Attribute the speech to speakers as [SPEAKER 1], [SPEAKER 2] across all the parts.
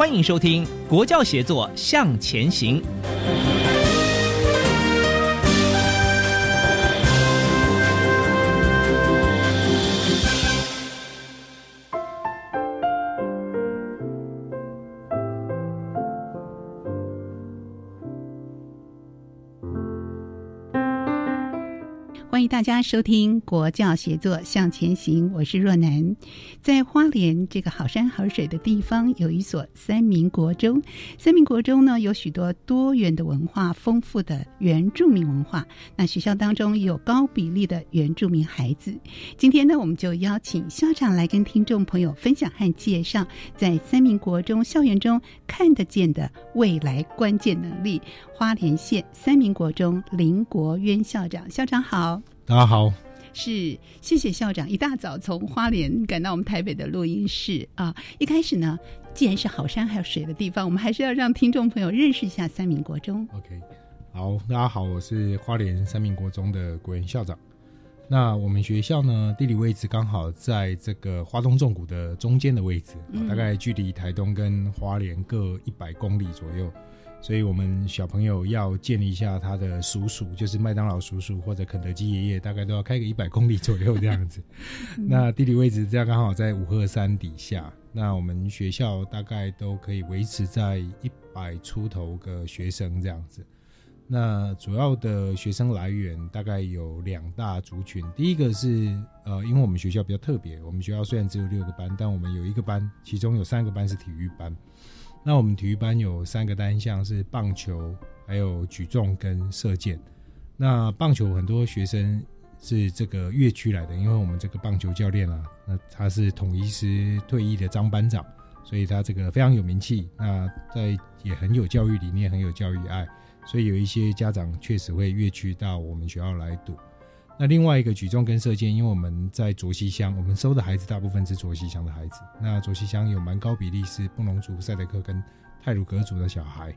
[SPEAKER 1] 欢迎收听《国教协作向前行》。
[SPEAKER 2] 大家收听《国教协作向前行》，我是若楠。在花莲这个好山好水的地方，有一所三民国中。三民国中呢，有许多多元的文化、丰富的原住民文化。那学校当中有高比例的原住民孩子。今天呢，我们就邀请校长来跟听众朋友分享和介绍，在三民国中校园中看得见的未来关键能力。花莲县三民国中林国渊校长，校长好。
[SPEAKER 3] 大家好，
[SPEAKER 2] 是谢谢校长一大早从花莲赶到我们台北的录音室啊。一开始呢，既然是好山还有水的地方，我们还是要让听众朋友认识一下三民国中。
[SPEAKER 3] OK，好，大家好，我是花莲三民国中的国元校长。那我们学校呢，地理位置刚好在这个花东纵谷的中间的位置，
[SPEAKER 2] 嗯
[SPEAKER 3] 大概距离台东跟花莲各一百公里左右。所以，我们小朋友要建立一下他的叔叔，就是麦当劳叔叔或者肯德基爷爷，大概都要开个一百公里左右这样子。那地理位置这样刚好在五鹤山底下，那我们学校大概都可以维持在一百出头个学生这样子。那主要的学生来源大概有两大族群，第一个是呃，因为我们学校比较特别，我们学校虽然只有六个班，但我们有一个班，其中有三个班是体育班。那我们体育班有三个单项是棒球、还有举重跟射箭。那棒球很多学生是这个越区来的，因为我们这个棒球教练啊，那他是统一师退役的张班长，所以他这个非常有名气。那在也很有教育理念，很有教育爱，所以有一些家长确实会越区到我们学校来赌。那另外一个举重跟射箭，因为我们在卓西乡，我们收的孩子大部分是卓西乡的孩子。那卓西乡有蛮高比例是布隆族、赛德克跟泰鲁格族的小孩，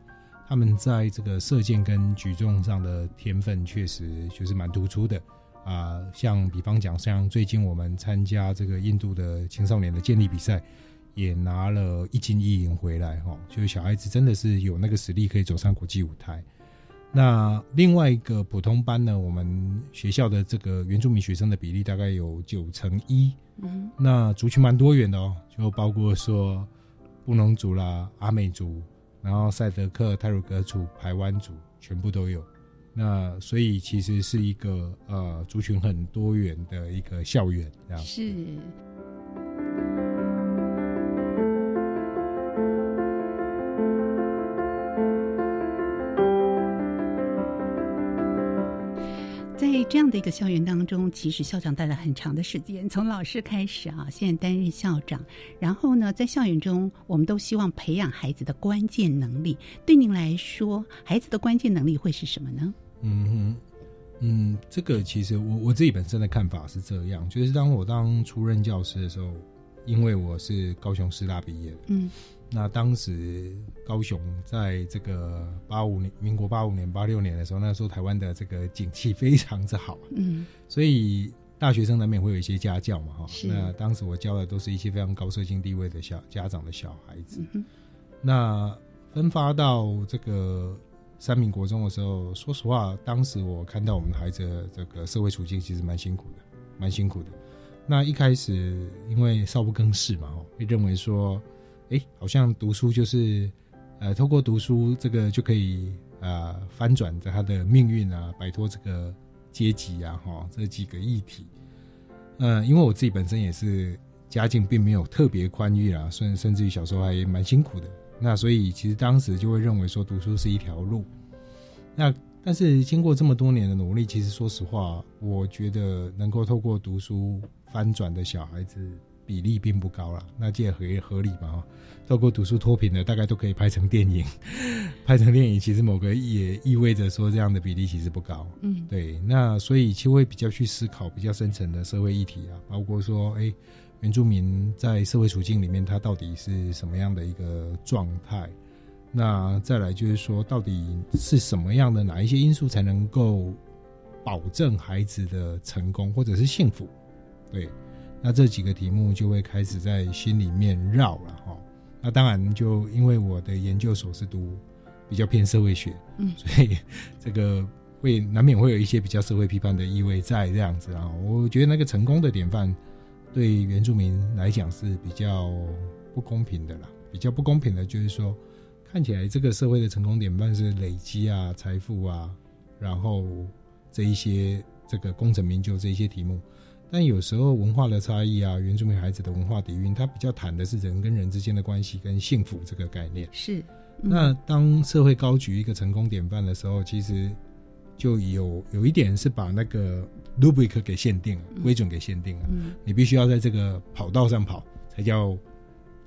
[SPEAKER 3] 他们在这个射箭跟举重上的天分确实就是蛮突出的啊、像比方讲，像最近我们参加这个印度的青少年的健力比赛，也拿了一金一银回来哈、哦，就是小孩子真的是有那个实力可以走上国际舞台。那另外一个普通班呢，我们学校的这个原住民学生的比例大概有九成一，
[SPEAKER 2] 嗯，
[SPEAKER 3] 那族群蛮多元的哦，就包括说布农族啦、阿美族，然后赛德克、泰鲁格族、排湾族，全部都有。那所以其实是一个呃族群很多元的一个校园，这样
[SPEAKER 2] 是。样的一个校园当中，其实校长待了很长的时间，从老师开始啊，现在担任校长。然后呢，在校园中，我们都希望培养孩子的关键能力。对您来说，孩子的关键能力会是什么呢？
[SPEAKER 3] 嗯哼，嗯，这个其实我我自己本身的看法是这样，就是当我当初任教师的时候，因为我是高雄师大毕业的，
[SPEAKER 2] 嗯，
[SPEAKER 3] 那当时高雄在这个八五年、民国八五年、八六年的时候，那时候台湾的这个景气非常之好，
[SPEAKER 2] 嗯，
[SPEAKER 3] 所以大学生难免会有一些家教嘛，哈。那当时我教的都是一些非常高社经地位的小家长的小孩子，
[SPEAKER 2] 嗯
[SPEAKER 3] 那分发到这个三民国中的时候，说实话，当时我看到我们孩子的这个社会处境其实蛮辛苦的，蛮辛苦的。那一开始因为少不更事嘛，会认为说，哎，好像读书就是呃，透过读书这个就可以呃翻转着他的命运啊，摆脱这个阶级啊，哈，这几个议题。嗯，因为我自己本身也是家境并没有特别宽裕啦，甚甚至于小时候还蛮辛苦的。那所以其实当时就会认为说读书是一条路，那但是经过这么多年的努力，其实说实话，我觉得能够透过读书翻转的小孩子比例并不高了。那这也合合理嘛？哈，透过读书脱贫的大概都可以拍成电影，拍成电影其实某个也意味着说这样的比例其实不高。嗯，对。那所以其实会比较去思考比较深层的社会议题啊，包括说哎。原住民在社会处境里面，他到底是什么样的一个状态？那再来就是说，到底是什么样的哪一些因素才能够保证孩子的成功或者是幸福？对，那这几个题目就会开始在心里面绕了哈。那当然，就因为我的研究所是读比较偏社会学，嗯，所以这个会难免会有一些比较社会批判的意味在这样子啊。我觉得那个成功的典范。对原住民来讲是比较不公平的啦，比较不公平的就是说，看起来这个社会的成功典范是累积啊、财富啊，然后这一些这个功成名就这一些题目，但有时候文化的差异啊，原住民孩子的文化底蕴，他比较谈的是人跟人之间的关系跟幸福这个概念。
[SPEAKER 2] 是，
[SPEAKER 3] 那当社会高举一个成功典范的时候，其实就有有一点是把那个。rubric 给限定了，规准给限定了，你必须要在这个跑道上跑，才叫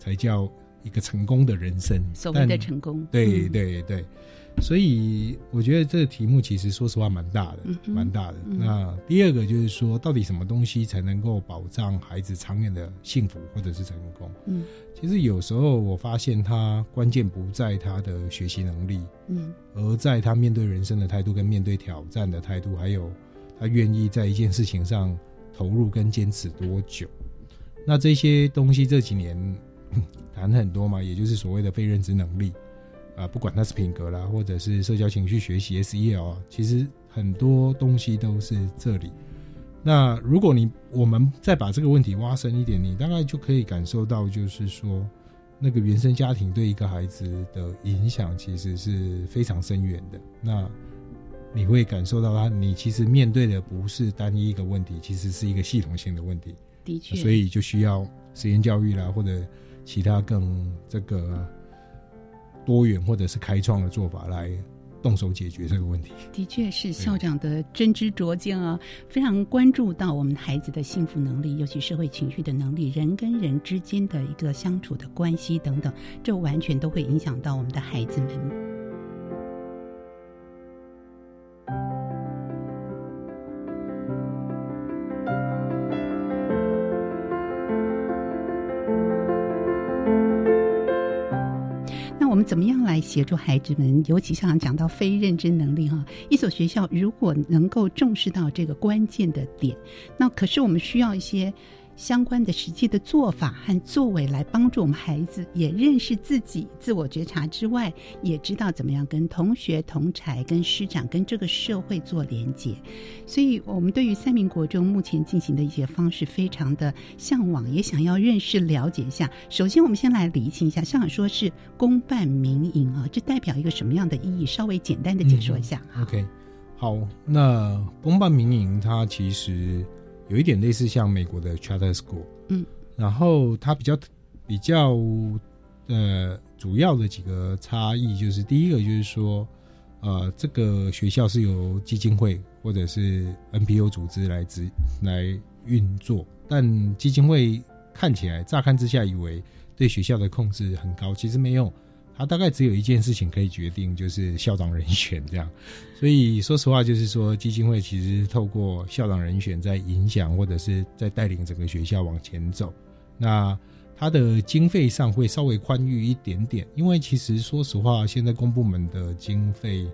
[SPEAKER 3] 才叫一个成功的人生，
[SPEAKER 2] 所谓的成功。
[SPEAKER 3] 对对对。所以我觉得这个题目其实说实话蛮大的，蛮大的。那第二个就是说，到底什么东西才能够保障孩子长远的幸福或者是成功？嗯，其实有时候我发现他关键不在他的学习能力，嗯，而在他面对人生的态度跟面对挑战的态度，还有他愿意在一件事情上投入跟坚持多久。那这些东西这几年 谈很多嘛，也就是所谓的非认知能力。啊，不管它是品格啦，或者是社交情绪学习 SEL 啊，其实很多东西都是这里。那如果你我们再把这个问题挖深一点，你大概就可以感受到，就是说那个原生家庭对一个孩子的影响其实是非常深远的。那你会感受到他，你其实面对的不是单一一个问题，其实是一个系统性的问题。
[SPEAKER 2] 的确，
[SPEAKER 3] 所以就需要实验教育啦，或者其他更这个。多元或者是开创的做法来动手解决这个问题，
[SPEAKER 2] 的确是校长的真知灼见啊，非常关注到我们孩子的幸福能力，尤其社会情绪的能力，人跟人之间的一个相处的关系等等，这完全都会影响到我们的孩子们。我们怎么样来协助孩子们？尤其像讲到非认知能力哈，一所学校如果能够重视到这个关键的点，那可是我们需要一些。相关的实际的做法和作为来帮助我们孩子也认识自己、自我觉察之外，也知道怎么样跟同学、同才、跟师长、跟这个社会做连接。所以，我们对于三民国中目前进行的一些方式非常的向往，也想要认识、了解一下。首先，我们先来理清一下，校长说是公办民营啊，这代表一个什么样的意义？稍微简单的解说一下。
[SPEAKER 3] OK，好，那公办民营它其实。有一点类似像美国的 charter school，嗯，然后它比较比较呃主要的几个差异就是第一个就是说，呃，这个学校是由基金会或者是 NPO 组织来执来运作，但基金会看起来乍看之下以为对学校的控制很高，其实没有。他大概只有一件事情可以决定，就是校长人选这样。所以说实话，就是说基金会其实透过校长人选在影响或者是在带领整个学校往前走。那它的经费上会稍微宽裕一点点，因为其实说实话，现在公部门的经费，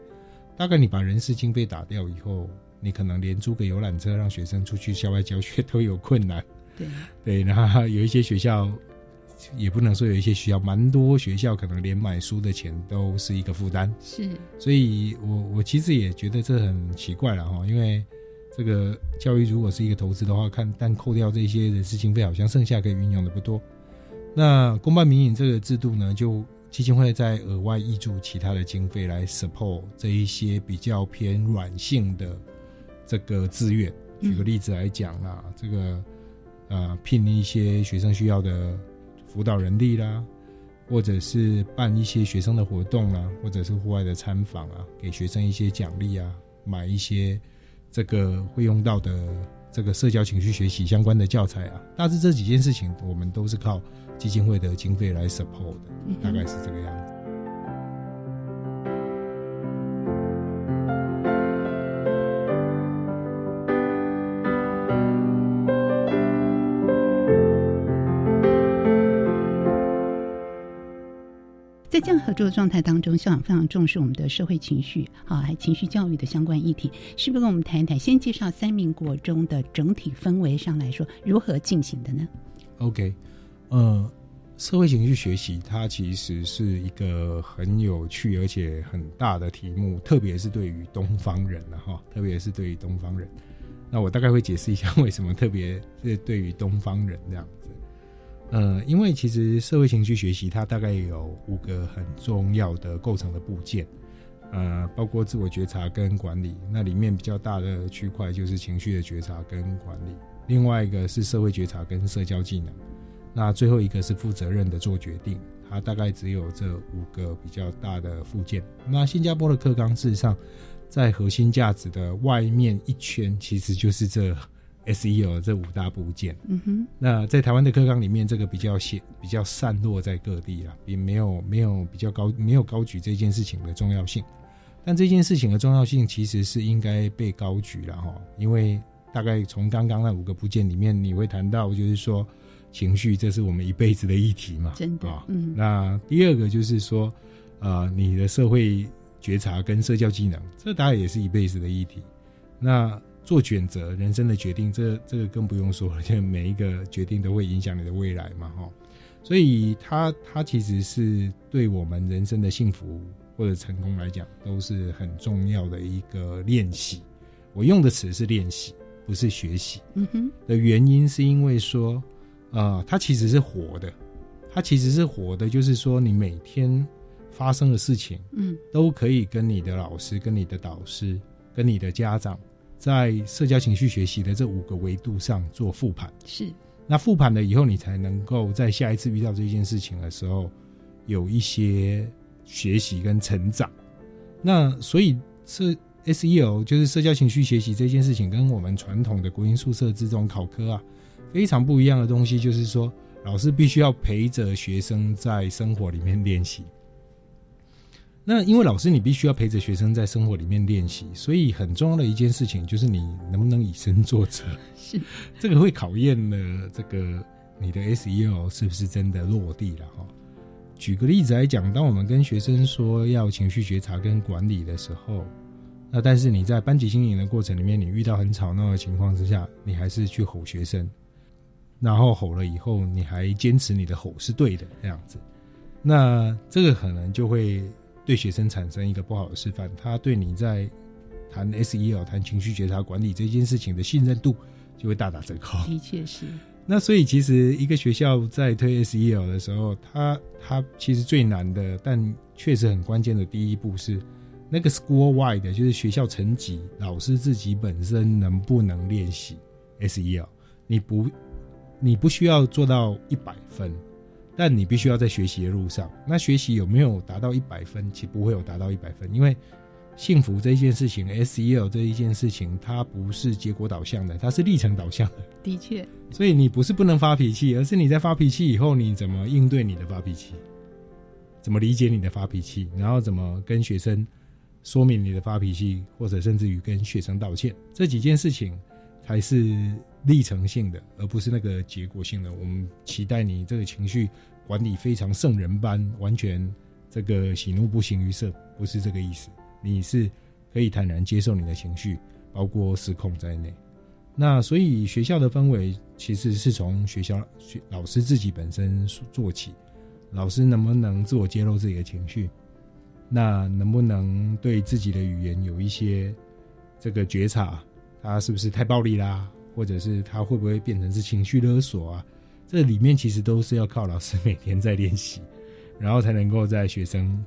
[SPEAKER 3] 大概你把人事经费打掉以后，你可能连租个游览车让学生出去校外教学 都有困难。
[SPEAKER 2] 对
[SPEAKER 3] 对，然后有一些学校。也不能说有一些学校，蛮多学校可能连买书的钱都是一个负担。
[SPEAKER 2] 是，
[SPEAKER 3] 所以我我其实也觉得这很奇怪了哈，因为这个教育如果是一个投资的话，看但扣掉这些人事经费，好像剩下可以运用的不多。那公办民营这个制度呢，就基金会在额外挹注其他的经费来 support 这一些比较偏软性的这个志愿。举个例子来讲啦，这个呃聘一些学生需要的辅导人力啦，或者是办一些学生的活动啊，或者是户外的参访啊，给学生一些奖励啊，买一些这个会用到的这个社交情绪学习相关的教材啊，大致这几件事情，我们都是靠基金会的经费来 support 的，大概是这个样子。
[SPEAKER 2] 的状态当中，校长非常重视我们的社会情绪，好，还情绪教育的相关议题，是不是跟我们谈一谈？先介绍三民国中的整体氛围上来说，如何进行的呢
[SPEAKER 3] ？OK，呃，社会情绪学习它其实是一个很有趣而且很大的题目，特别是对于东方人了哈，特别是对于东方人。那我大概会解释一下 为什么特别是对于东方人这样子。呃，因为其实社会情绪学习它大概有五个很重要的构成的部件，呃，包括自我觉察跟管理。那里面比较大的区块就是情绪的觉察跟管理，另外一个是社会觉察跟社交技能，那最后一个是负责任的做决定。它大概只有这五个比较大的附件。那新加坡的课纲事实上，在核心价值的外面一圈，其实就是这。SEO 这五大部件，
[SPEAKER 2] 嗯哼，
[SPEAKER 3] 那在台湾的课纲里面，这个比较显比较散落在各地啊，也没有没有比较高没有高举这件事情的重要性。但这件事情的重要性其实是应该被高举了哈，因为大概从刚刚那五个部件里面，你会谈到就是说情绪，这是我们一辈子的议题嘛，
[SPEAKER 2] 真的
[SPEAKER 3] 啊。
[SPEAKER 2] 嗯，
[SPEAKER 3] 那第二个就是说，呃，你的社会觉察跟社交技能，这当然也是一辈子的议题。那做选择，人生的决定，这这个更不用说了，就每一个决定都会影响你的未来嘛，哈。所以它它其实是对我们人生的幸福或者成功来讲，都是很重要的一个练习。我用的词是练习，不是学习。
[SPEAKER 2] 嗯哼。
[SPEAKER 3] 的原因是因为说，呃，它其实是活的，它其实是活的，就是说你每天发生的事情，
[SPEAKER 2] 嗯，
[SPEAKER 3] 都可以跟你的老师、跟你的导师、跟你的家长。在社交情绪学习的这五个维度上做复盘，
[SPEAKER 2] 是
[SPEAKER 3] 那复盘了以后，你才能够在下一次遇到这件事情的时候，有一些学习跟成长。那所以是 SEO 就是社交情绪学习这件事情，跟我们传统的国营宿舍这种考科啊，非常不一样的东西，就是说老师必须要陪着学生在生活里面练习。那因为老师你必须要陪着学生在生活里面练习，所以很重要的一件事情就是你能不能以身作则。
[SPEAKER 2] 是，
[SPEAKER 3] 这个会考验了这个你的 SEL 是不是真的落地了哈。举个例子来讲，当我们跟学生说要情绪觉察跟管理的时候，那但是你在班级经营的过程里面，你遇到很吵闹的情况之下，你还是去吼学生，然后吼了以后，你还坚持你的吼是对的这样子，那这个可能就会。对学生产生一个不好的示范，他对你在谈 SEL、谈情绪觉察管理这件事情的信任度就会大打折扣。
[SPEAKER 2] 的确是。
[SPEAKER 3] 那所以其实一个学校在推 SEL 的时候，他他其实最难的，但确实很关键的第一步是那个 school wide 就是学校层级老师自己本身能不能练习 SEL？你不你不需要做到一百分。但你必须要在学习的路上，那学习有没有达到一百分？其实不会有达到一百分，因为幸福这一件事情，SEL 这一件事情，它不是结果导向的，它是历程导向的。
[SPEAKER 2] 的确，
[SPEAKER 3] 所以你不是不能发脾气，而是你在发脾气以后，你怎么应对你的发脾气，怎么理解你的发脾气，然后怎么跟学生说明你的发脾气，或者甚至于跟学生道歉，这几件事情才是。历程性的，而不是那个结果性的。我们期待你这个情绪管理非常圣人般，完全这个喜怒不形于色，不是这个意思。你是可以坦然接受你的情绪，包括失控在内。那所以学校的氛围其实是从学校学老师自己本身做起，老师能不能自我揭露自己的情绪？那能不能对自己的语言有一些这个觉察？他是不是太暴力啦？或者是他会不会变成是情绪勒索啊？这里面其实都是要靠老师每天在练习，然后才能够在学生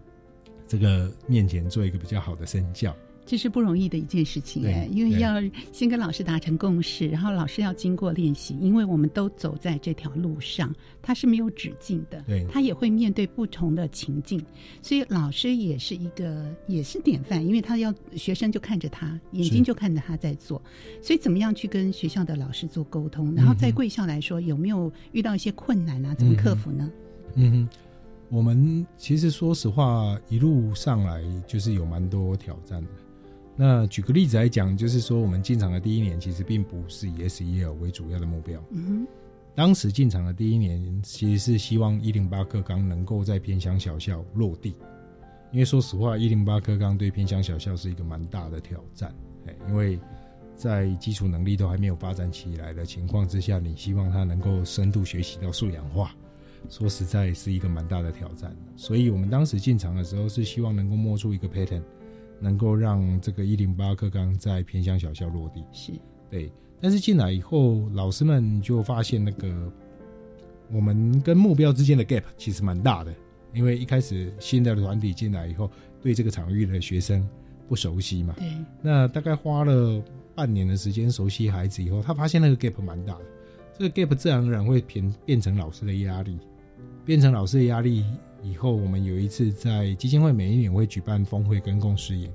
[SPEAKER 3] 这个面前做一个比较好的身教。
[SPEAKER 2] 这是不容易的一件事情哎，因为要先跟老师达成共识，然后老师要经过练习，因为我们都走在这条路上，它是没有止境的，
[SPEAKER 3] 对，
[SPEAKER 2] 他也会面对不同的情境，所以老师也是一个也是典范，因为他要学生就看着他，眼睛就看着他在做，所以怎么样去跟学校的老师做沟通，然后在贵校来说有没有遇到一些困难啊？怎么克服呢？
[SPEAKER 3] 嗯哼，我们其实说实话，一路上来就是有蛮多挑战的。那举个例子来讲，就是说我们进场的第一年，其实并不是以 SEL 为主要的目标。
[SPEAKER 2] 嗯，
[SPEAKER 3] 当时进场的第一年，其实是希望一零八课纲能够在偏乡小校落地。因为说实话，一零八课纲对偏乡小校是一个蛮大的挑战。哎，因为在基础能力都还没有发展起来的情况之下，你希望他能够深度学习到素养化，说实在是一个蛮大的挑战。所以我们当时进场的时候，是希望能够摸出一个 pattern。能够让这个一零八课纲在偏乡小校落地，
[SPEAKER 2] 是
[SPEAKER 3] 对。但是进来以后，老师们就发现那个我们跟目标之间的 gap 其实蛮大的，因为一开始新的团体进来以后，对这个场域的学生不熟悉嘛。
[SPEAKER 2] 对。
[SPEAKER 3] 那大概花了半年的时间熟悉孩子以后，他发现那个 gap 蛮大的，这个 gap 自然而然会变变成老师的压力，变成老师的压力。以后我们有一次在基金会每一年会举办峰会跟共识演。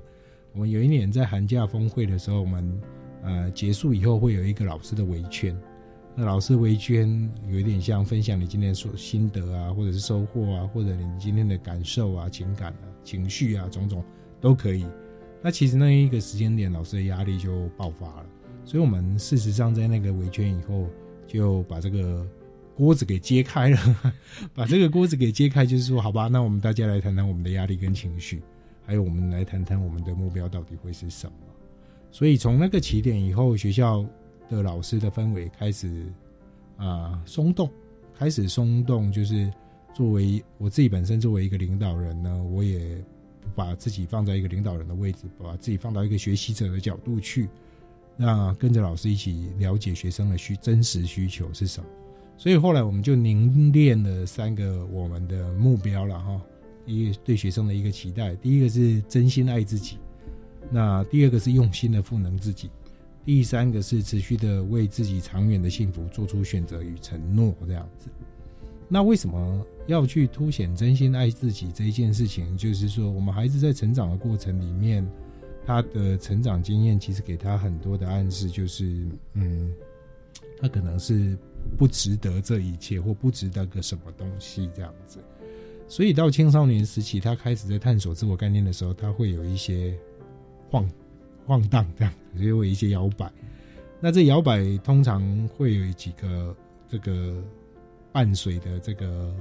[SPEAKER 3] 我们有一年在寒假峰会的时候，我们呃结束以后会有一个老师的围圈。那老师围圈有一点像分享你今天所心得啊，或者是收获啊，或者你今天的感受啊、情感啊、情绪啊，种种都可以。那其实那一个时间点，老师的压力就爆发了。所以我们事实上在那个围圈以后，就把这个。锅子给揭开了，把这个锅子给揭开，就是说，好吧，那我们大家来谈谈我们的压力跟情绪，还有我们来谈谈我们的目标到底会是什么。所以从那个起点以后，学校的老师的氛围开始啊松动，开始松动，就是作为我自己本身作为一个领导人呢，我也把自己放在一个领导人的位置，把自己放到一个学习者的角度去，那跟着老师一起了解学生的需真实需求是什么。所以后来我们就凝练了三个我们的目标了哈，一个对学生的一个期待，第一个是真心爱自己，那第二个是用心的赋能自己，第三个是持续的为自己长远的幸福做出选择与承诺这样子。那为什么要去凸显真心爱自己这一件事情？就是说，我们孩子在成长的过程里面，他的成长经验其实给他很多的暗示，就是嗯，他可能是。不值得这一切，或不值得个什么东西这样子，所以到青少年时期，他开始在探索自我概念的时候，他会有一些晃晃荡这样，就会一些摇摆。那这摇摆通常会有几个这个伴随的这个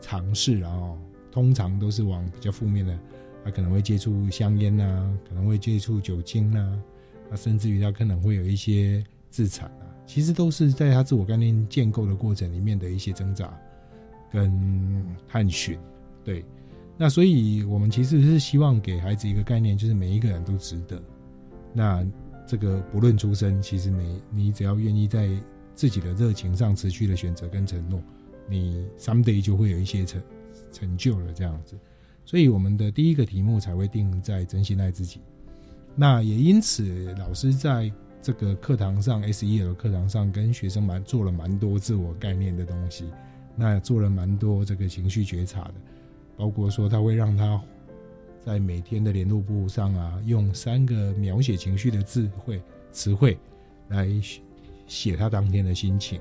[SPEAKER 3] 尝试，然后通常都是往比较负面的，他可能会接触香烟呐，可能会接触酒精呐，啊，甚至于他可能会有一些自残啊。其实都是在他自我概念建构的过程里面的一些挣扎跟探寻，对。那所以我们其实是希望给孩子一个概念，就是每一个人都值得。那这个不论出身，其实每你只要愿意在自己的热情上持续的选择跟承诺，你 someday 就会有一些成成就了这样子。所以我们的第一个题目才会定在真心爱自己。那也因此，老师在。这个课堂上，S.E.L 课堂上跟学生蛮做了蛮多自我概念的东西，那做了蛮多这个情绪觉察的，包括说他会让他在每天的联络簿上啊，用三个描写情绪的智慧词汇来写他当天的心情。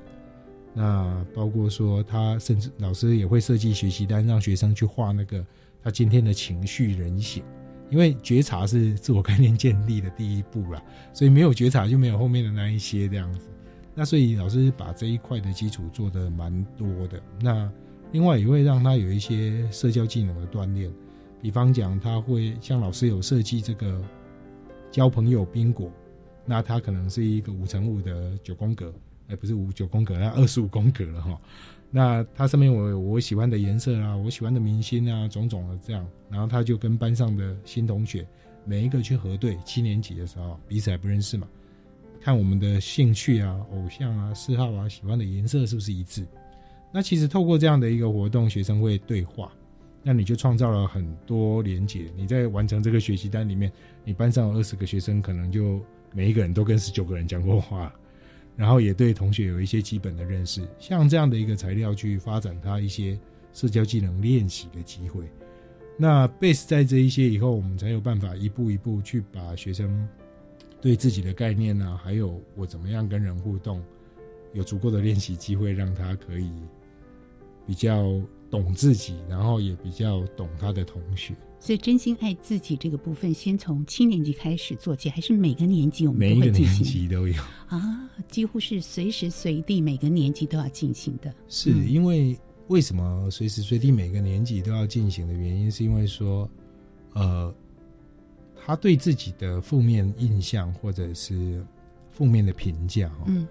[SPEAKER 3] 那包括说他甚至老师也会设计学习单，让学生去画那个他今天的情绪人形。因为觉察是自我概念建立的第一步啦，所以没有觉察就没有后面的那一些这样子。那所以老师把这一块的基础做的蛮多的。那另外也会让他有一些社交技能的锻炼，比方讲他会像老师有设计这个交朋友宾果，那他可能是一个五乘五的九宫格，哎，不是五九宫格，那二十五宫格了哈。那它上面我我喜欢的颜色啊，我喜欢的明星啊，种种的这样，然后他就跟班上的新同学每一个去核对，七年级的时候彼此还不认识嘛，看我们的兴趣啊、偶像啊、嗜好啊、喜欢的颜色是不是一致。那其实透过这样的一个活动，学生会对话，那你就创造了很多连结。你在完成这个学习单里面，你班上有二十个学生，可能就每一个人都跟十九个人讲过话。然后也对同学有一些基本的认识，像这样的一个材料去发展他一些社交技能练习的机会。那 base 在这一些以后，我们才有办法一步一步去把学生对自己的概念呢，还有我怎么样跟人互动，有足够的练习机会，让他可以比较懂自己，然后也比较懂他的同学。
[SPEAKER 2] 所以，真心爱自己这个部分，先从七年级开始做起，还是每个年级我们
[SPEAKER 3] 每一个年
[SPEAKER 2] 行？
[SPEAKER 3] 级都有
[SPEAKER 2] 啊，几乎是随时随地每个年级都要进行的。
[SPEAKER 3] 是因为为什么随时随地每个年级都要进行的原因，是因为说，呃，他对自己的负面印象或者是负面的评价，嗯，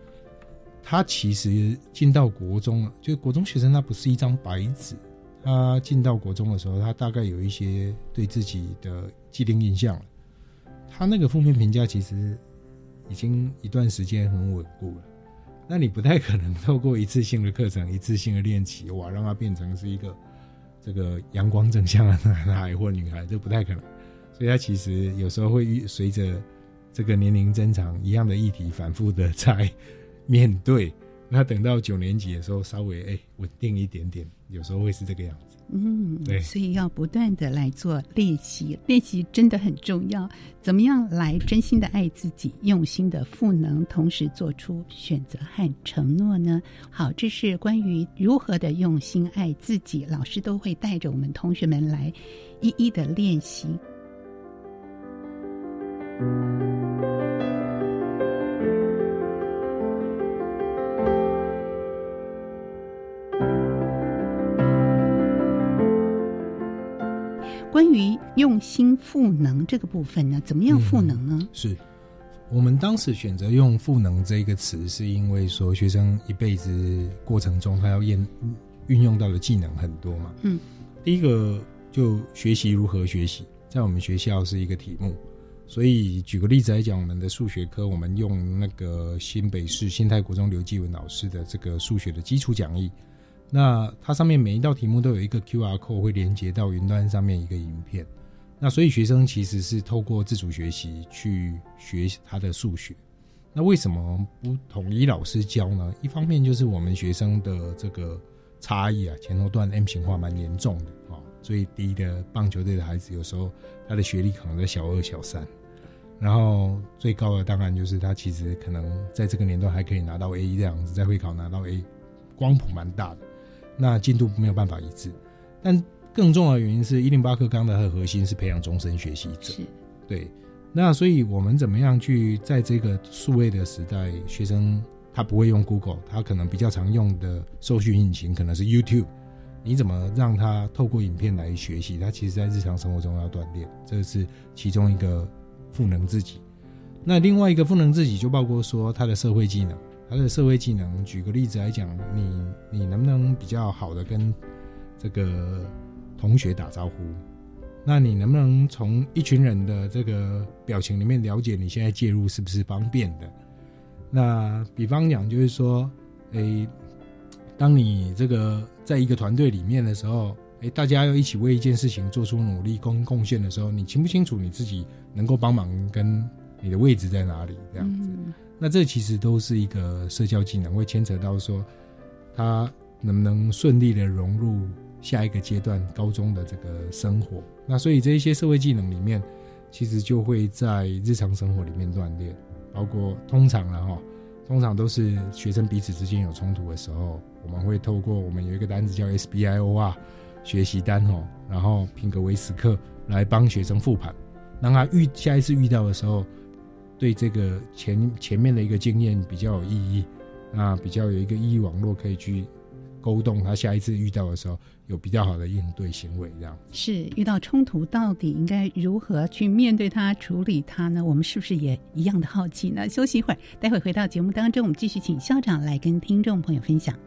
[SPEAKER 3] 他其实进到国中了，就国中学生，他不是一张白纸。他进到国中的时候，他大概有一些对自己的既定印象了。他那个负面评价其实已经一段时间很稳固了。那你不太可能透过一次性的课程、一次性的练习，哇，让他变成是一个这个阳光正向的男孩或女孩，这不太可能。所以他其实有时候会随着这个年龄增长，一样的议题反复的在面对。那等到九年级的时候，稍微哎稳定一点点，有时候会是这个样子。
[SPEAKER 2] 嗯，对，所以要不断的来做练习，练习真的很重要。怎么样来真心的爱自己，用心的赋能，同时做出选择和承诺呢？好，这是关于如何的用心爱自己，老师都会带着我们同学们来一一的练习。关于用心赋能这个部分呢，怎么样赋能呢？
[SPEAKER 3] 是我们当时选择用“赋能”这个词，是因为说学生一辈子过程中，他要运运用到的技能很多嘛。嗯，第一个就学习如何学习，在我们学校是一个题目，所以举个例子来讲，我们的数学科，我们用那个新北市新泰国中刘继文老师的这个数学的基础讲义。那它上面每一道题目都有一个 Q R code 会连接到云端上面一个影片，那所以学生其实是透过自主学习去学他的数学。那为什么不统一老师教呢？一方面就是我们学生的这个差异啊，前后段 M 型化蛮严重的啊。最低的棒球队的孩子有时候他的学历可能在小二、小三，然后最高的当然就是他其实可能在这个年段还可以拿到 A 这样子，在会考拿到 A，光谱蛮大的。那进度没有办法一致，但更重要的原因是一零八课纲的核心是培养终身学习者。
[SPEAKER 2] 是，
[SPEAKER 3] 对。那所以我们怎么样去在这个数位的时代，学生他不会用 Google，他可能比较常用的搜寻引擎可能是 YouTube。你怎么让他透过影片来学习？他其实在日常生活中要锻炼，这是其中一个赋能自己。那另外一个赋能自己就包括说他的社会技能。他的社会技能，举个例子来讲，你你能不能比较好的跟这个同学打招呼？那你能不能从一群人的这个表情里面了解你现在介入是不是方便的？那比方讲，就是说，诶，当你这个在一个团队里面的时候，诶，大家要一起为一件事情做出努力、贡贡献的时候，你清不清楚你自己能够帮忙跟你的位置在哪里？这样子。那这其实都是一个社交技能，会牵扯到说他能不能顺利的融入下一个阶段高中的这个生活。那所以这一些社会技能里面，其实就会在日常生活里面锻炼。包括通常了哈，通常都是学生彼此之间有冲突的时候，我们会透过我们有一个单子叫 SBIO 啊学习单哦，然后品格维时刻来帮学生复盘，让他遇下一次遇到的时候。对这个前前面的一个经验比较有意义，那比较有一个意义网络可以去勾动他下一次遇到的时候有比较好的应对行为，这样
[SPEAKER 2] 是遇到冲突到底应该如何去面对它、处理它呢？我们是不是也一样的好奇呢？休息一会儿，待会回到节目当中，我们继续请校长来跟听众朋友分享。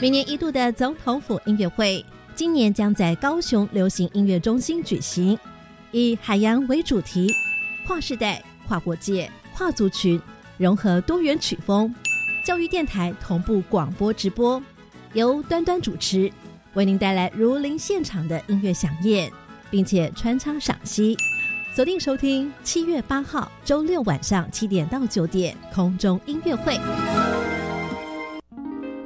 [SPEAKER 4] 明年一度的总统府音乐会，今年将在高雄流行音乐中心举行，以海洋为主题，跨世代、跨国界、跨族群，融合多元曲风。教育电台同步广播直播，由端端主持，为您带来如临现场的音乐响宴，并且穿插赏析。锁定收听七月八号周六晚上七点到九点空中音乐会。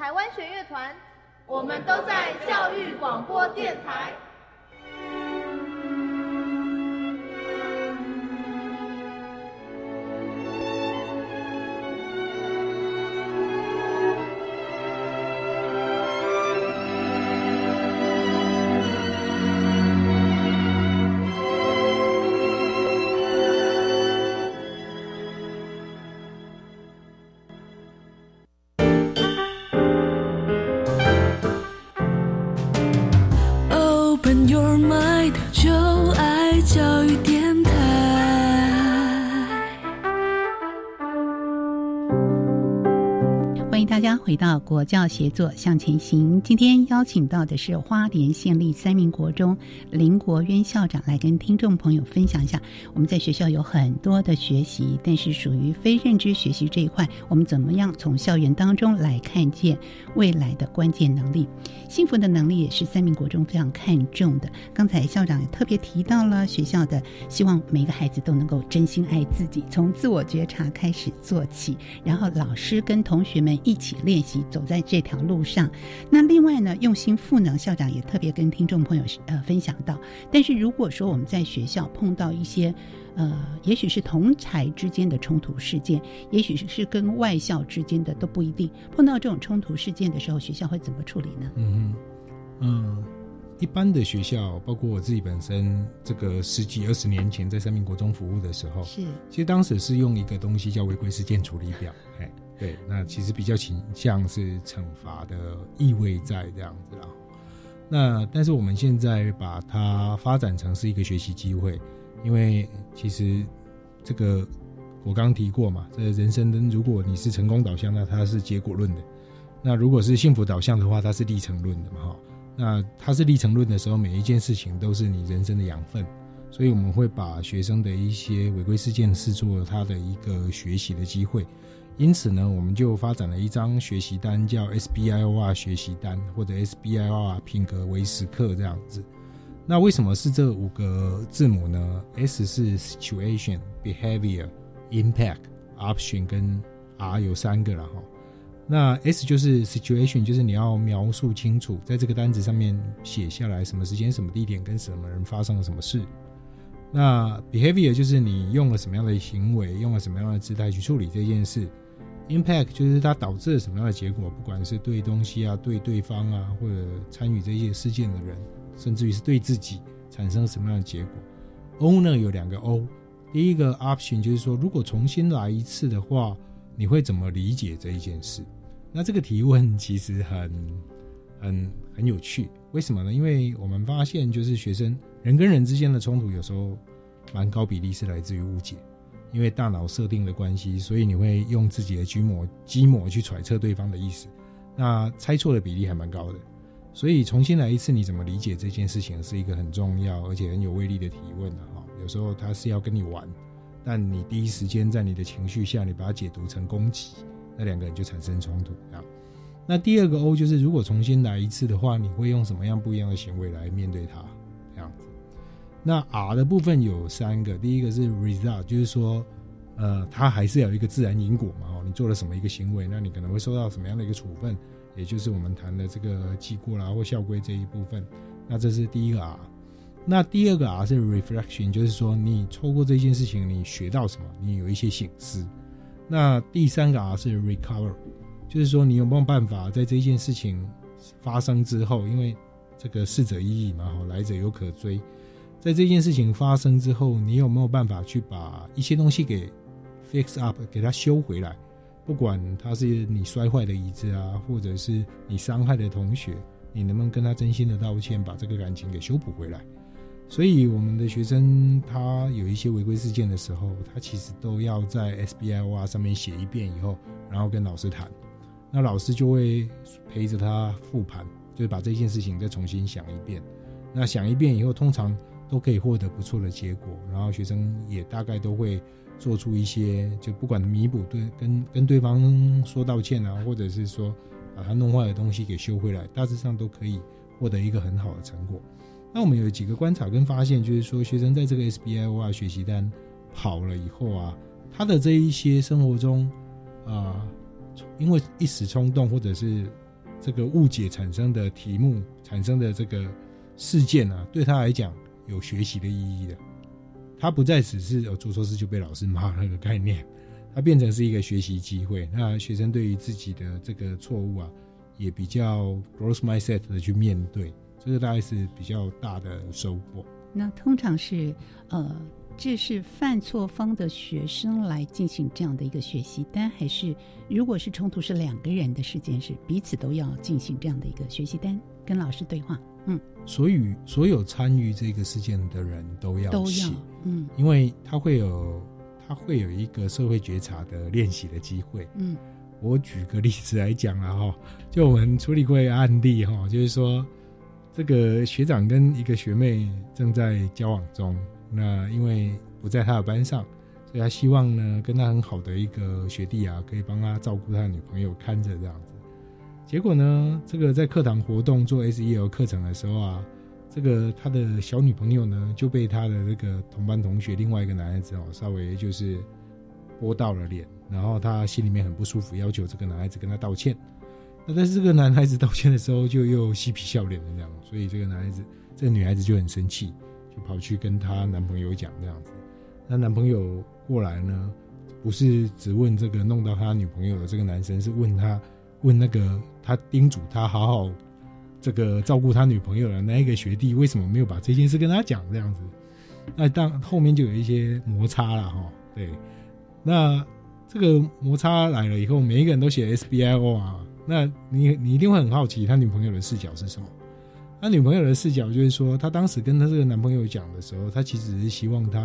[SPEAKER 5] 台湾弦乐团，我们都在教育广播电台。
[SPEAKER 2] 回到国教协作向前行，今天邀请到的是花莲县立三明国中林国渊校长来跟听众朋友分享一下，我们在学校有很多的学习，但是属于非认知学习这一块，我们怎么样从校园当中来看见未来的关键能力？幸福的能力也是三明国中非常看重的。刚才校长也特别提到了学校的希望每个孩子都能够真心爱自己，从自我觉察开始做起，然后老师跟同学们一起练。走在这条路上，那另外呢，用心赋能校长也特别跟听众朋友呃分享到。但是如果说我们在学校碰到一些呃，也许是同才之间的冲突事件，也许是是跟外校之间的都不一定。碰到这种冲突事件的时候，学校会怎么处理呢？
[SPEAKER 3] 嗯嗯，一般的学校，包括我自己本身，这个十几二十年前在三民国中服务的时候，
[SPEAKER 2] 是
[SPEAKER 3] 其实当时是用一个东西叫违规事件处理表，哎。对，那其实比较倾向是惩罚的意味在这样子啦。那但是我们现在把它发展成是一个学习机会，因为其实这个我刚刚提过嘛，这人生如果你是成功导向，那它是结果论的；那如果是幸福导向的话，它是历程论的嘛。哈，那它是历程论的时候，每一件事情都是你人生的养分，所以我们会把学生的一些违规事件视作他的一个学习的机会。因此呢，我们就发展了一张学习单，叫 SBIOR 学习单，或者 SBIOR 品格维时刻这样子。那为什么是这五个字母呢？S 是 Situation、Behavior、Impact、Option 跟 R 有三个了哈。那 S 就是 Situation，就是你要描述清楚，在这个单子上面写下来什么时间、什么地点跟什么人发生了什么事。那 Behavior 就是你用了什么样的行为，用了什么样的姿态去处理这件事。Impact 就是它导致了什么样的结果，不管是对东西啊、对对方啊，或者参与这些事件的人，甚至于是对自己产生什么样的结果。O 呢有两个 O，第一个 Option 就是说，如果重新来一次的话，你会怎么理解这一件事？那这个提问其实很、很、很有趣。为什么呢？因为我们发现，就是学生人跟人之间的冲突，有时候蛮高比例是来自于误解，因为大脑设定的关系，所以你会用自己的居模、基模去揣测对方的意思，那猜错的比例还蛮高的。所以重新来一次，你怎么理解这件事情，是一个很重要而且很有威力的提问的哈。有时候他是要跟你玩，但你第一时间在你的情绪下，你把它解读成攻击，那两个人就产生冲突啊。那第二个 O 就是，如果重新来一次的话，你会用什么样不一样的行为来面对他？那 R 的部分有三个，第一个是 result，就是说，呃，它还是有一个自然因果嘛。哦，你做了什么一个行为，那你可能会受到什么样的一个处分？也就是我们谈的这个记过啦或校规这一部分，那这是第一个 R。那第二个 R 是 reflection，就是说你透过这件事情你学到什么，你有一些醒思。那第三个 R 是 recover，就是说你有没有办法在这件事情发生之后，因为这个逝者已矣嘛，好来者犹可追，在这件事情发生之后，你有没有办法去把一些东西给 fix up，给它修回来？不管它是你摔坏的椅子啊，或者是你伤害的同学，你能不能跟他真心的道歉，把这个感情给修补回来？所以我们的学生他有一些违规事件的时候，他其实都要在 SBIO 啊上面写一遍以后，然后跟老师谈，那老师就会陪着他复盘，就是把这件事情再重新想一遍。那想一遍以后，通常都可以获得不错的结果，然后学生也大概都会。做出一些，就不管弥补对跟跟对方说道歉啊，或者是说把他弄坏的东西给修回来，大致上都可以获得一个很好的成果。那我们有几个观察跟发现，就是说学生在这个 SBI 啊学习单跑了以后啊，他的这一些生活中啊，因为一时冲动或者是这个误解产生的题目产生的这个事件啊，对他来讲有学习的意义的。他不再只是有做错事就被老师骂那个概念，他变成是一个学习机会。那学生对于自己的这个错误啊，也比较 growth mindset 的去面对，这个大概是比较大的收获。
[SPEAKER 2] 那通常是呃，这是犯错方的学生来进行这样的一个学习单，还是如果是冲突是两个人的事件，是彼此都要进行这样的一个学习单，跟老师对话？嗯，
[SPEAKER 3] 所以所有参与这个事件的人都要
[SPEAKER 2] 都要，嗯，
[SPEAKER 3] 因为他会有他会有一个社会觉察的练习的机会。
[SPEAKER 2] 嗯，
[SPEAKER 3] 我举个例子来讲啊，哈，就我们处理过一个案例哈，就是说这个学长跟一个学妹正在交往中，那因为不在他的班上，所以他希望呢跟他很好的一个学弟啊，可以帮他照顾他的女朋友，看着这样子。结果呢？这个在课堂活动做 SEL 课程的时候啊，这个他的小女朋友呢就被他的这个同班同学另外一个男孩子哦稍微就是拨到了脸，然后他心里面很不舒服，要求这个男孩子跟他道歉。那但是这个男孩子道歉的时候就又嬉皮笑脸的这样，所以这个男孩子这个女孩子就很生气，就跑去跟她男朋友讲这样子。那男朋友过来呢，不是只问这个弄到他女朋友的这个男生，是问他。问那个他叮嘱他好好这个照顾他女朋友的那一个学弟，为什么没有把这件事跟他讲？这样子，那当后面就有一些摩擦了哈。对，那这个摩擦来了以后，每一个人都写 SBIO 啊，那你你一定会很好奇他女朋友的视角是什么？他女朋友的视角就是说，她当时跟他这个男朋友讲的时候，她其实是希望他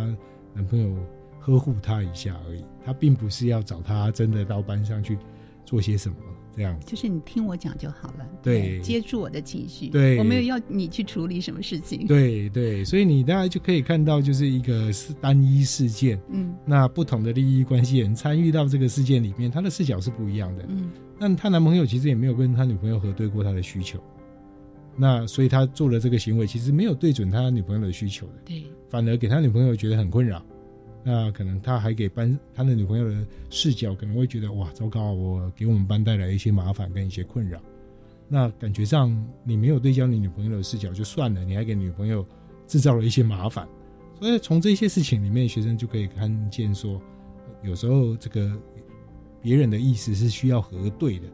[SPEAKER 3] 男朋友呵护她一下而已，她并不是要找他真的到班上去做些什么。这样。
[SPEAKER 2] 就是你听我讲就好了，
[SPEAKER 3] 对，
[SPEAKER 2] 接住我的情绪，
[SPEAKER 3] 对，
[SPEAKER 2] 我没有要你去处理什么事情，
[SPEAKER 3] 对对，所以你大概就可以看到，就是一个是单一事件，
[SPEAKER 2] 嗯，
[SPEAKER 3] 那不同的利益关系人参与到这个事件里面，他的视角是不一样的，
[SPEAKER 2] 嗯，
[SPEAKER 3] 那他男朋友其实也没有跟他女朋友核对过他的需求，那所以他做了这个行为，其实没有对准他女朋友的需求的，
[SPEAKER 2] 对，
[SPEAKER 3] 反而给他女朋友觉得很困扰。那可能他还给班他的女朋友的视角，可能会觉得哇，糟糕，我给我们班带来一些麻烦跟一些困扰。那感觉上你没有对焦你女朋友的视角就算了，你还给女朋友制造了一些麻烦。所以从这些事情里面，学生就可以看见说，有时候这个别人的意思是需要核对的，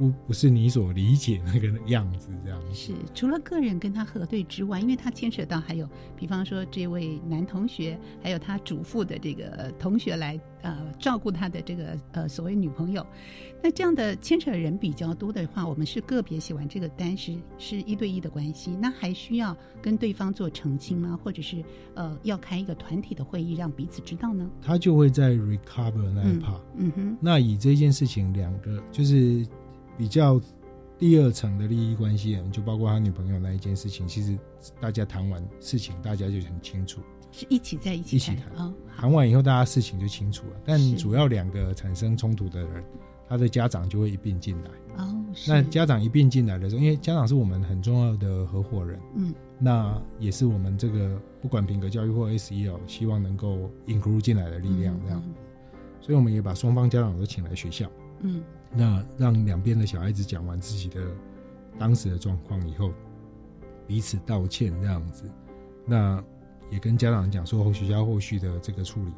[SPEAKER 3] 不不是你所理解那个样子，这样
[SPEAKER 2] 是除了个人跟他核对之外，因为他牵扯到还有，比方说这位男同学，还有他祖父的这个同学来呃照顾他的这个呃所谓女朋友，那这样的牵扯人比较多的话，我们是个别写完这个单是是一对一的关系，那还需要跟对方做澄清吗？或者是呃要开一个团体的会议让彼此知道呢？
[SPEAKER 3] 他就会在 recover 那一 part，
[SPEAKER 2] 嗯哼，
[SPEAKER 3] 那以这件事情两个就是比较第二层的利益关系人，就包括他女朋友那一件事情，其实大家谈完事情，大家就很清楚，
[SPEAKER 2] 是一起在一起
[SPEAKER 3] 一起
[SPEAKER 2] 谈。哦，
[SPEAKER 3] 谈完以后，大家事情就清楚了。但主要两个产生冲突的人，他的家长就会一并进来。
[SPEAKER 2] 哦，是。
[SPEAKER 3] 那家长一并进来的时候，因为家长是我们很重要的合伙人，
[SPEAKER 2] 嗯，
[SPEAKER 3] 那也是我们这个不管品格教育或 SEL 希望能够 include 进来的力量，这样。所以我们也把双方家长都请来学校，
[SPEAKER 2] 嗯，
[SPEAKER 3] 那让两边的小孩子讲完自己的当时的状况以后，彼此道歉这样子，那也跟家长讲说学校后续的这个处理